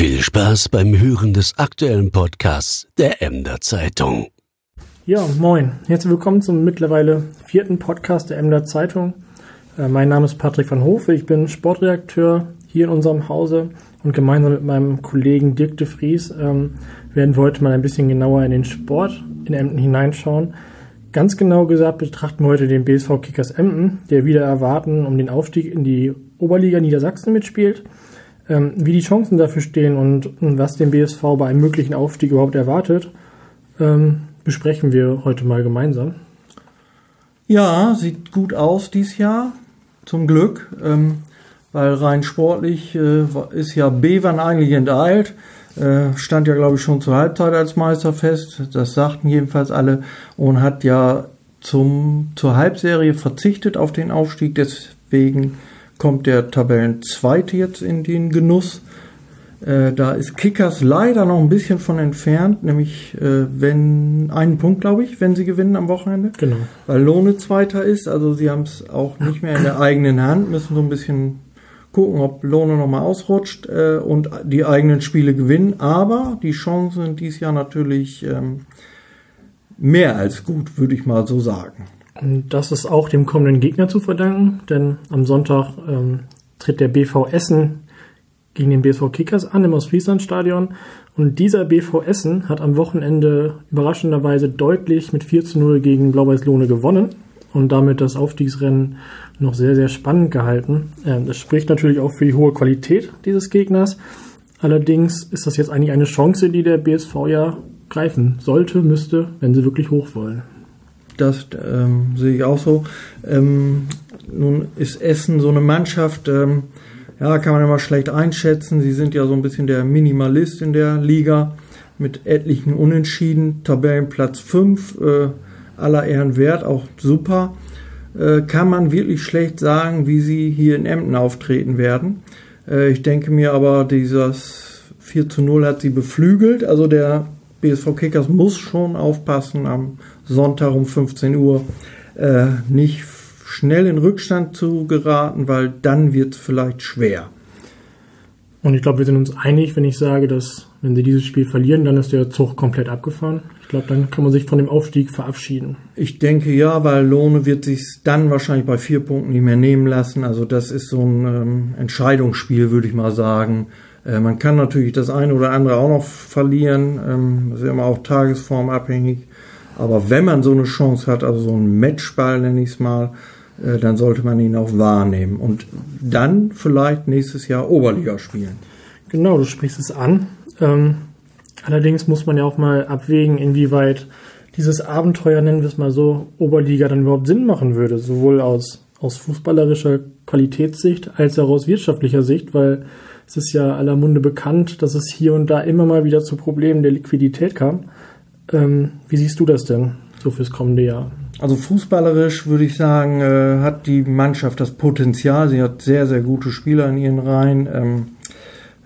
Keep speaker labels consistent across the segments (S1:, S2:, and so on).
S1: Viel Spaß beim Hören des aktuellen Podcasts der Emder Zeitung.
S2: Ja, moin. Herzlich willkommen zum mittlerweile vierten Podcast der Emder Zeitung. Äh, mein Name ist Patrick van Hofe. Ich bin Sportredakteur hier in unserem Hause und gemeinsam mit meinem Kollegen Dirk de Vries ähm, werden wir heute mal ein bisschen genauer in den Sport in Emden hineinschauen. Ganz genau gesagt betrachten wir heute den BSV Kickers Emden, der wieder erwarten um den Aufstieg in die Oberliga Niedersachsen mitspielt. Ähm, wie die Chancen dafür stehen und, und, was den BSV bei einem möglichen Aufstieg überhaupt erwartet, ähm, besprechen wir heute mal gemeinsam.
S3: Ja, sieht gut aus dieses Jahr, zum Glück, ähm, weil rein sportlich äh, ist ja Bevern eigentlich enteilt. Äh, stand ja, glaube ich, schon zur Halbzeit als Meister fest. Das sagten jedenfalls alle und hat ja zum, zur Halbserie verzichtet auf den Aufstieg. Deswegen kommt der Tabellenzweite jetzt in den Genuss. Äh, da ist Kickers leider noch ein bisschen von entfernt, nämlich äh, wenn einen Punkt, glaube ich, wenn sie gewinnen am Wochenende.
S2: Genau.
S3: Weil Lohne Zweiter ist, also sie haben es auch nicht mehr in der eigenen Hand, müssen so ein bisschen gucken, ob Lohne nochmal ausrutscht äh, und die eigenen Spiele gewinnen. Aber die Chancen sind dieses Jahr natürlich ähm, mehr als gut, würde ich mal so sagen.
S2: Das ist auch dem kommenden Gegner zu verdanken, denn am Sonntag ähm, tritt der BV Essen gegen den BSV Kickers an im Ostfrieslandstadion. Und dieser BV Essen hat am Wochenende überraschenderweise deutlich mit 4 zu 0 gegen Blau-Weiß Lohne gewonnen und damit das Aufstiegsrennen noch sehr, sehr spannend gehalten. Ähm, das spricht natürlich auch für die hohe Qualität dieses Gegners. Allerdings ist das jetzt eigentlich eine Chance, die der BSV ja greifen sollte, müsste, wenn sie wirklich hoch wollen.
S3: Das ähm, sehe ich auch so. Ähm, nun ist Essen so eine Mannschaft, ähm, ja, kann man immer schlecht einschätzen. Sie sind ja so ein bisschen der Minimalist in der Liga mit etlichen Unentschieden. Tabellenplatz 5, äh, aller Ehren wert, auch super. Äh, kann man wirklich schlecht sagen, wie sie hier in Emden auftreten werden. Äh, ich denke mir aber, dieses 4 zu 0 hat sie beflügelt. Also der BSV Kickers muss schon aufpassen, am Sonntag um 15 Uhr äh, nicht schnell in Rückstand zu geraten, weil dann wird es vielleicht schwer.
S2: Und ich glaube, wir sind uns einig, wenn ich sage, dass wenn sie dieses Spiel verlieren, dann ist der Zug komplett abgefahren. Ich glaube, dann kann man sich von dem Aufstieg verabschieden.
S3: Ich denke ja, weil Lohne wird sich dann wahrscheinlich bei vier Punkten nicht mehr nehmen lassen. Also das ist so ein ähm, Entscheidungsspiel, würde ich mal sagen. Äh, man kann natürlich das eine oder andere auch noch verlieren. Ähm, das ist immer auch tagesformabhängig. Aber wenn man so eine Chance hat, also so ein Matchball nenne ich es mal, äh, dann sollte man ihn auch wahrnehmen und dann vielleicht nächstes Jahr Oberliga spielen.
S2: Genau, du sprichst es an. Ähm, allerdings muss man ja auch mal abwägen, inwieweit dieses Abenteuer, nennen wir es mal so, Oberliga dann überhaupt Sinn machen würde, sowohl aus, aus fußballerischer Qualitätssicht als auch aus wirtschaftlicher Sicht, weil es ist ja aller Munde bekannt, dass es hier und da immer mal wieder zu Problemen der Liquidität kam. Ähm, wie siehst du das denn so fürs kommende Jahr?
S3: Also fußballerisch würde ich sagen, äh, hat die Mannschaft das Potenzial. Sie hat sehr, sehr gute Spieler in ihren Reihen. Ähm,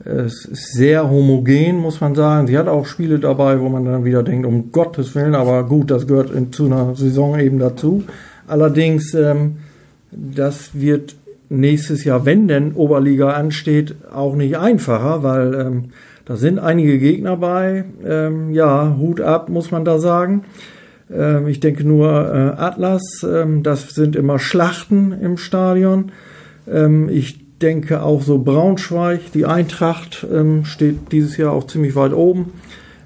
S3: es ist sehr homogen, muss man sagen. Sie hat auch Spiele dabei, wo man dann wieder denkt, um Gottes Willen, aber gut, das gehört in, zu einer Saison eben dazu. Allerdings, ähm, das wird nächstes Jahr, wenn denn Oberliga ansteht, auch nicht einfacher, weil ähm, da sind einige Gegner bei. Ähm, ja, Hut ab, muss man da sagen. Ähm, ich denke nur äh, Atlas, ähm, das sind immer Schlachten im Stadion. Ähm, ich denke auch so Braunschweig, die Eintracht ähm, steht dieses Jahr auch ziemlich weit oben.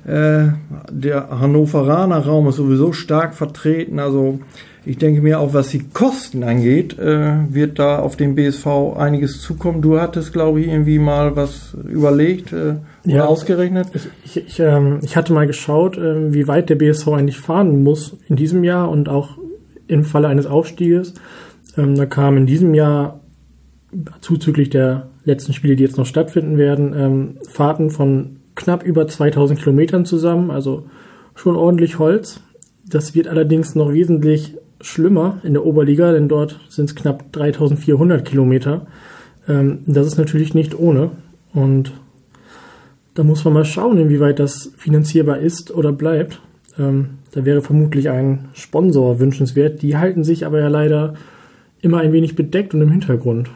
S3: Äh, der Hannoveraner Raum ist sowieso stark vertreten. Also ich denke mir auch, was die Kosten angeht, äh, wird da auf den BSV einiges zukommen. Du hattest, glaube ich, irgendwie mal was überlegt äh, oder ja, ausgerechnet.
S2: Ich, ich, ich, ähm, ich hatte mal geschaut, äh, wie weit der BSV eigentlich fahren muss in diesem Jahr und auch im Falle eines Aufstieges. Ähm, da kam in diesem Jahr zuzüglich der letzten Spiele, die jetzt noch stattfinden werden, ähm, Fahrten von knapp über 2000 Kilometern zusammen, also schon ordentlich Holz. Das wird allerdings noch wesentlich schlimmer in der Oberliga, denn dort sind es knapp 3400 Kilometer. Ähm, das ist natürlich nicht ohne. Und da muss man mal schauen, inwieweit das finanzierbar ist oder bleibt. Ähm, da wäre vermutlich ein Sponsor wünschenswert. Die halten sich aber ja leider immer ein wenig bedeckt und im Hintergrund.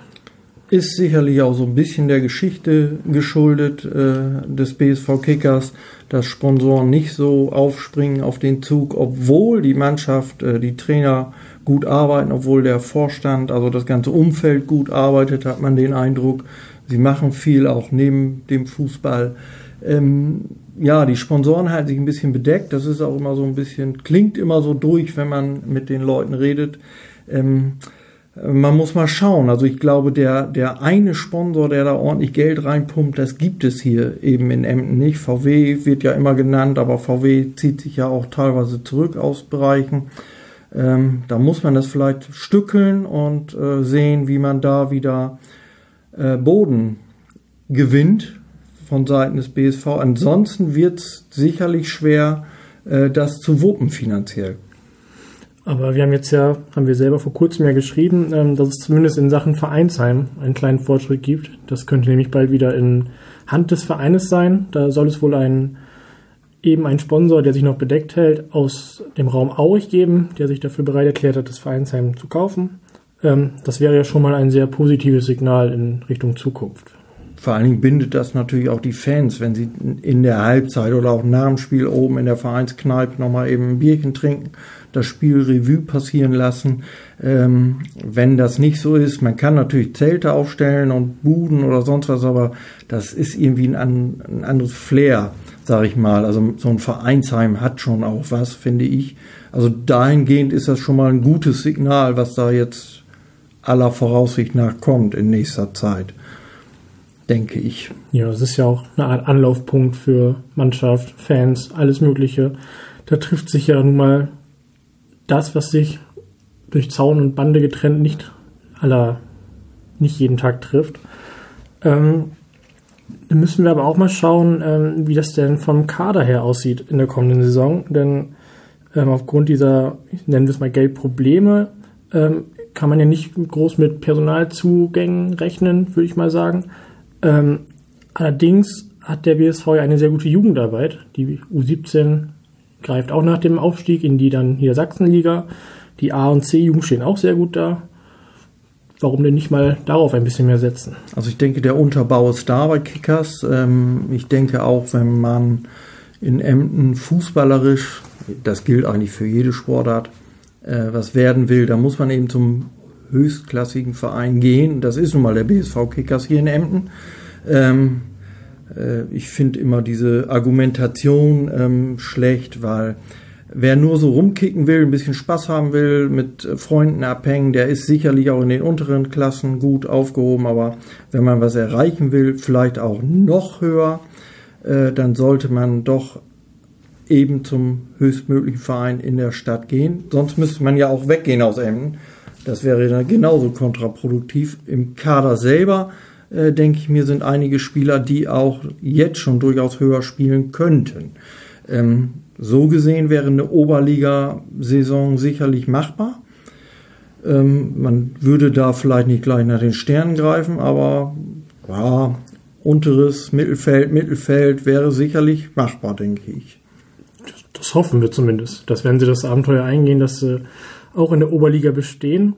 S3: Ist sicherlich auch so ein bisschen der Geschichte geschuldet äh, des BSV Kickers, dass Sponsoren nicht so aufspringen auf den Zug, obwohl die Mannschaft, äh, die Trainer gut arbeiten, obwohl der Vorstand, also das ganze Umfeld gut arbeitet, hat man den Eindruck. Sie machen viel auch neben dem Fußball. Ähm, ja, die Sponsoren halten sich ein bisschen bedeckt. Das ist auch immer so ein bisschen, klingt immer so durch, wenn man mit den Leuten redet. Ähm, man muss mal schauen. Also ich glaube, der, der eine Sponsor, der da ordentlich Geld reinpumpt, das gibt es hier eben in Emden nicht. VW wird ja immer genannt, aber VW zieht sich ja auch teilweise zurück aus Bereichen. Ähm, da muss man das vielleicht stückeln und äh, sehen, wie man da wieder äh, Boden gewinnt von Seiten des BSV. Ansonsten wird es sicherlich schwer, äh, das zu wuppen finanziell.
S2: Aber wir haben jetzt ja, haben wir selber vor kurzem ja geschrieben, ähm, dass es zumindest in Sachen Vereinsheim einen kleinen Fortschritt gibt. Das könnte nämlich bald wieder in Hand des Vereines sein. Da soll es wohl einen eben einen Sponsor, der sich noch bedeckt hält, aus dem Raum Aurich geben, der sich dafür bereit erklärt hat, das Vereinsheim zu kaufen. Ähm, das wäre ja schon mal ein sehr positives Signal in Richtung Zukunft.
S3: Vor allen Dingen bindet das natürlich auch die Fans, wenn sie in der Halbzeit oder auch nach dem Spiel oben in der Vereinskneipe nochmal eben ein Bierchen trinken, das Spiel Revue passieren lassen. Ähm, wenn das nicht so ist, man kann natürlich Zelte aufstellen und Buden oder sonst was, aber das ist irgendwie ein, ein anderes Flair sage ich mal. Also so ein Vereinsheim hat schon auch was, finde ich. Also dahingehend ist das schon mal ein gutes Signal, was da jetzt aller Voraussicht nach kommt in nächster Zeit, denke ich.
S2: Ja, es ist ja auch eine Art Anlaufpunkt für Mannschaft, Fans, alles Mögliche. Da trifft sich ja nun mal das, was sich durch Zaun und Bande getrennt nicht aller, nicht jeden Tag trifft. Ähm, müssen wir aber auch mal schauen, ähm, wie das denn vom Kader her aussieht in der kommenden Saison. Denn ähm, aufgrund dieser, nennen wir es mal Geldprobleme, ähm, kann man ja nicht groß mit Personalzugängen rechnen, würde ich mal sagen. Ähm, allerdings hat der BSV ja eine sehr gute Jugendarbeit. Die U17 greift auch nach dem Aufstieg in die dann Niedersachsenliga. Die A und C-Jugend stehen auch sehr gut da warum denn nicht mal darauf ein bisschen mehr setzen?
S3: Also ich denke, der Unterbau ist da bei Kickers. Ähm, ich denke auch, wenn man in Emden fußballerisch, das gilt eigentlich für jede Sportart, äh, was werden will, da muss man eben zum höchstklassigen Verein gehen. Das ist nun mal der BSV Kickers hier in Emden. Ähm, äh, ich finde immer diese Argumentation ähm, schlecht, weil Wer nur so rumkicken will, ein bisschen Spaß haben will, mit Freunden abhängen, der ist sicherlich auch in den unteren Klassen gut aufgehoben. Aber wenn man was erreichen will, vielleicht auch noch höher, äh, dann sollte man doch eben zum höchstmöglichen Verein in der Stadt gehen. Sonst müsste man ja auch weggehen aus Emden. Das wäre dann genauso kontraproduktiv. Im Kader selber, äh, denke ich mir, sind einige Spieler, die auch jetzt schon durchaus höher spielen könnten. Ähm, so gesehen wäre eine Oberliga-Saison sicherlich machbar. Ähm, man würde da vielleicht nicht gleich nach den Sternen greifen, aber ja, unteres Mittelfeld, Mittelfeld wäre sicherlich machbar, denke ich.
S2: Das, das hoffen wir zumindest, dass wenn sie das Abenteuer eingehen, dass sie auch in der Oberliga bestehen.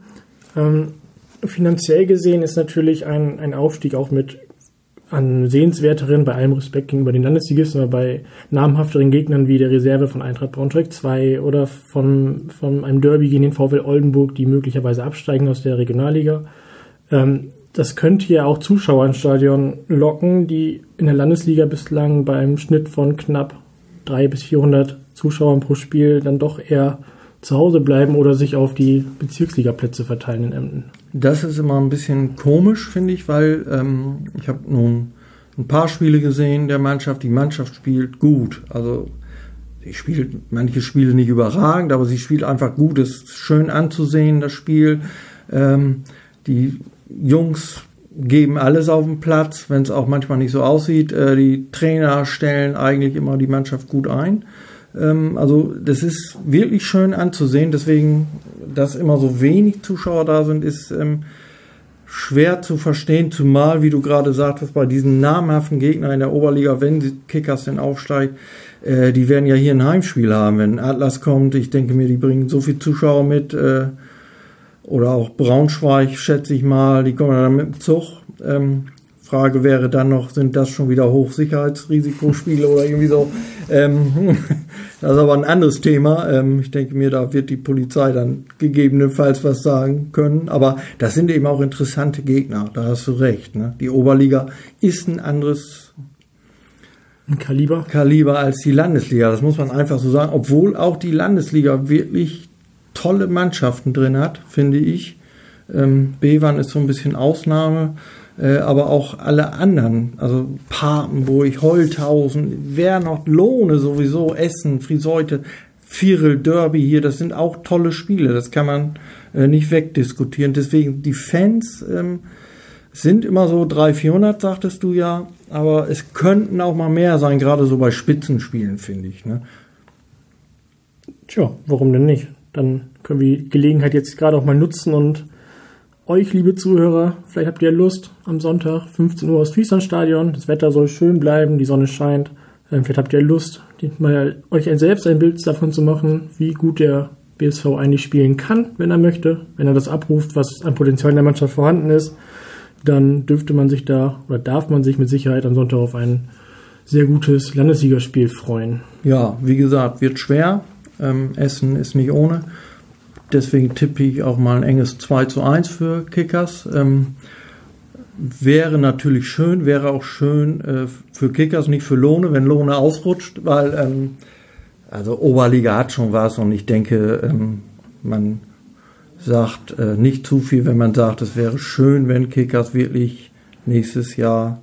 S2: Ähm, finanziell gesehen ist natürlich ein, ein Aufstieg auch mit an sehenswerteren, bei allem Respekt gegenüber den Landesligisten, aber bei namhafteren Gegnern wie der Reserve von Eintracht Braunschweig 2 oder von, von einem Derby gegen den VfL Oldenburg, die möglicherweise absteigen aus der Regionalliga. Ähm, das könnte ja auch Zuschauer ins Stadion locken, die in der Landesliga bislang bei einem Schnitt von knapp 300 bis 400 Zuschauern pro Spiel dann doch eher zu Hause bleiben oder sich auf die Bezirksligaplätze verteilen in Emden.
S3: Das ist immer ein bisschen komisch, finde ich, weil ähm, ich habe nun ein paar Spiele gesehen der Mannschaft. Die Mannschaft spielt gut. Also sie spielt manche Spiele nicht überragend, aber sie spielt einfach gut. Es ist schön anzusehen, das Spiel. Ähm, die Jungs geben alles auf den Platz, wenn es auch manchmal nicht so aussieht. Äh, die Trainer stellen eigentlich immer die Mannschaft gut ein. Ähm, also das ist wirklich schön anzusehen. Deswegen, dass immer so wenig Zuschauer da sind, ist ähm, schwer zu verstehen. Zumal, wie du gerade sagtest, bei diesen namhaften Gegnern in der Oberliga, wenn die Kickers denn aufsteigt, äh, die werden ja hier ein Heimspiel haben. Wenn Atlas kommt, ich denke mir, die bringen so viel Zuschauer mit. Äh, oder auch Braunschweig, schätze ich mal, die kommen dann mit dem Zug. Ähm, Frage wäre dann noch, sind das schon wieder Hochsicherheitsrisikospiele oder irgendwie so? Ähm, das ist aber ein anderes Thema. Ähm, ich denke mir, da wird die Polizei dann gegebenenfalls was sagen können. Aber das sind eben auch interessante Gegner, da hast du recht. Ne? Die Oberliga ist ein anderes
S2: Ein Kaliber.
S3: Kaliber als die Landesliga. Das muss man einfach so sagen. Obwohl auch die Landesliga wirklich tolle Mannschaften drin hat, finde ich. Ähm, Bevan ist so ein bisschen Ausnahme äh, aber auch alle anderen, also Papenburg, Holthausen, wer noch Lohne sowieso, Essen, Friseute, Vierel, Derby hier, das sind auch tolle Spiele, das kann man äh, nicht wegdiskutieren. Deswegen, die Fans ähm, sind immer so 300, 400, sagtest du ja, aber es könnten auch mal mehr sein, gerade so bei Spitzenspielen, finde ich. Ne?
S2: Tja, warum denn nicht? Dann können wir die Gelegenheit jetzt gerade auch mal nutzen und euch, liebe Zuhörer, vielleicht habt ihr Lust am Sonntag, 15 Uhr aus Frieslandstadion. Das Wetter soll schön bleiben, die Sonne scheint. Ähm, vielleicht habt ihr Lust, mal euch selbst ein Bild davon zu machen, wie gut der BSV eigentlich spielen kann, wenn er möchte. Wenn er das abruft, was an Potenzial in der Mannschaft vorhanden ist, dann dürfte man sich da oder darf man sich mit Sicherheit am Sonntag auf ein sehr gutes Landessiegerspiel freuen.
S3: Ja, wie gesagt, wird schwer. Ähm, Essen ist nicht ohne. Deswegen tippe ich auch mal ein enges 2 zu 1 für Kickers. Ähm, wäre natürlich schön, wäre auch schön äh, für Kickers, nicht für Lohne, wenn Lohne ausrutscht, weil ähm, also Oberliga hat schon was und ich denke, ähm, man sagt äh, nicht zu viel, wenn man sagt, es wäre schön, wenn Kickers wirklich nächstes Jahr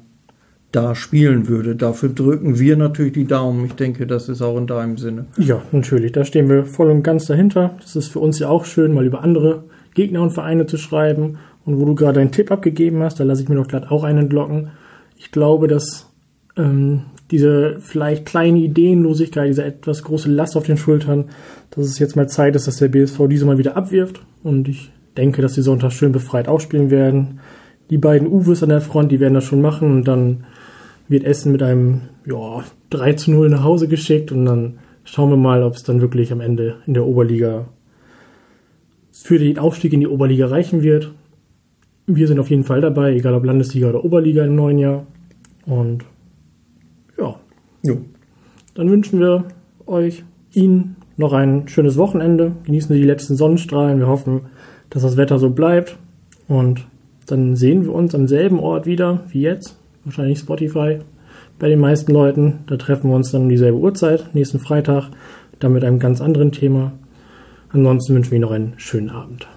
S3: da spielen würde. Dafür drücken wir natürlich die Daumen. Ich denke, das ist auch in deinem Sinne.
S2: Ja, natürlich. Da stehen wir voll und ganz dahinter. Das ist für uns ja auch schön, mal über andere Gegner und Vereine zu schreiben. Und wo du gerade einen Tipp abgegeben hast, da lasse ich mir doch gerade auch einen entlocken. Ich glaube, dass ähm, diese vielleicht kleine Ideenlosigkeit, diese etwas große Last auf den Schultern, dass es jetzt mal Zeit ist, dass der BSV diese mal wieder abwirft. Und ich denke, dass die Sonntag schön befreit ausspielen werden. Die beiden Uwes an der Front, die werden das schon machen und dann wird Essen mit einem ja, 3 zu 0 nach Hause geschickt und dann schauen wir mal, ob es dann wirklich am Ende in der Oberliga für den Aufstieg in die Oberliga reichen wird. Wir sind auf jeden Fall dabei, egal ob Landesliga oder Oberliga im neuen Jahr. Und ja, jo. dann wünschen wir euch, Ihnen noch ein schönes Wochenende. Genießen Sie die letzten Sonnenstrahlen. Wir hoffen, dass das Wetter so bleibt. Und dann sehen wir uns am selben Ort wieder wie jetzt wahrscheinlich Spotify bei den meisten Leuten. Da treffen wir uns dann um dieselbe Uhrzeit, nächsten Freitag, dann mit einem ganz anderen Thema. Ansonsten wünschen wir noch einen schönen Abend.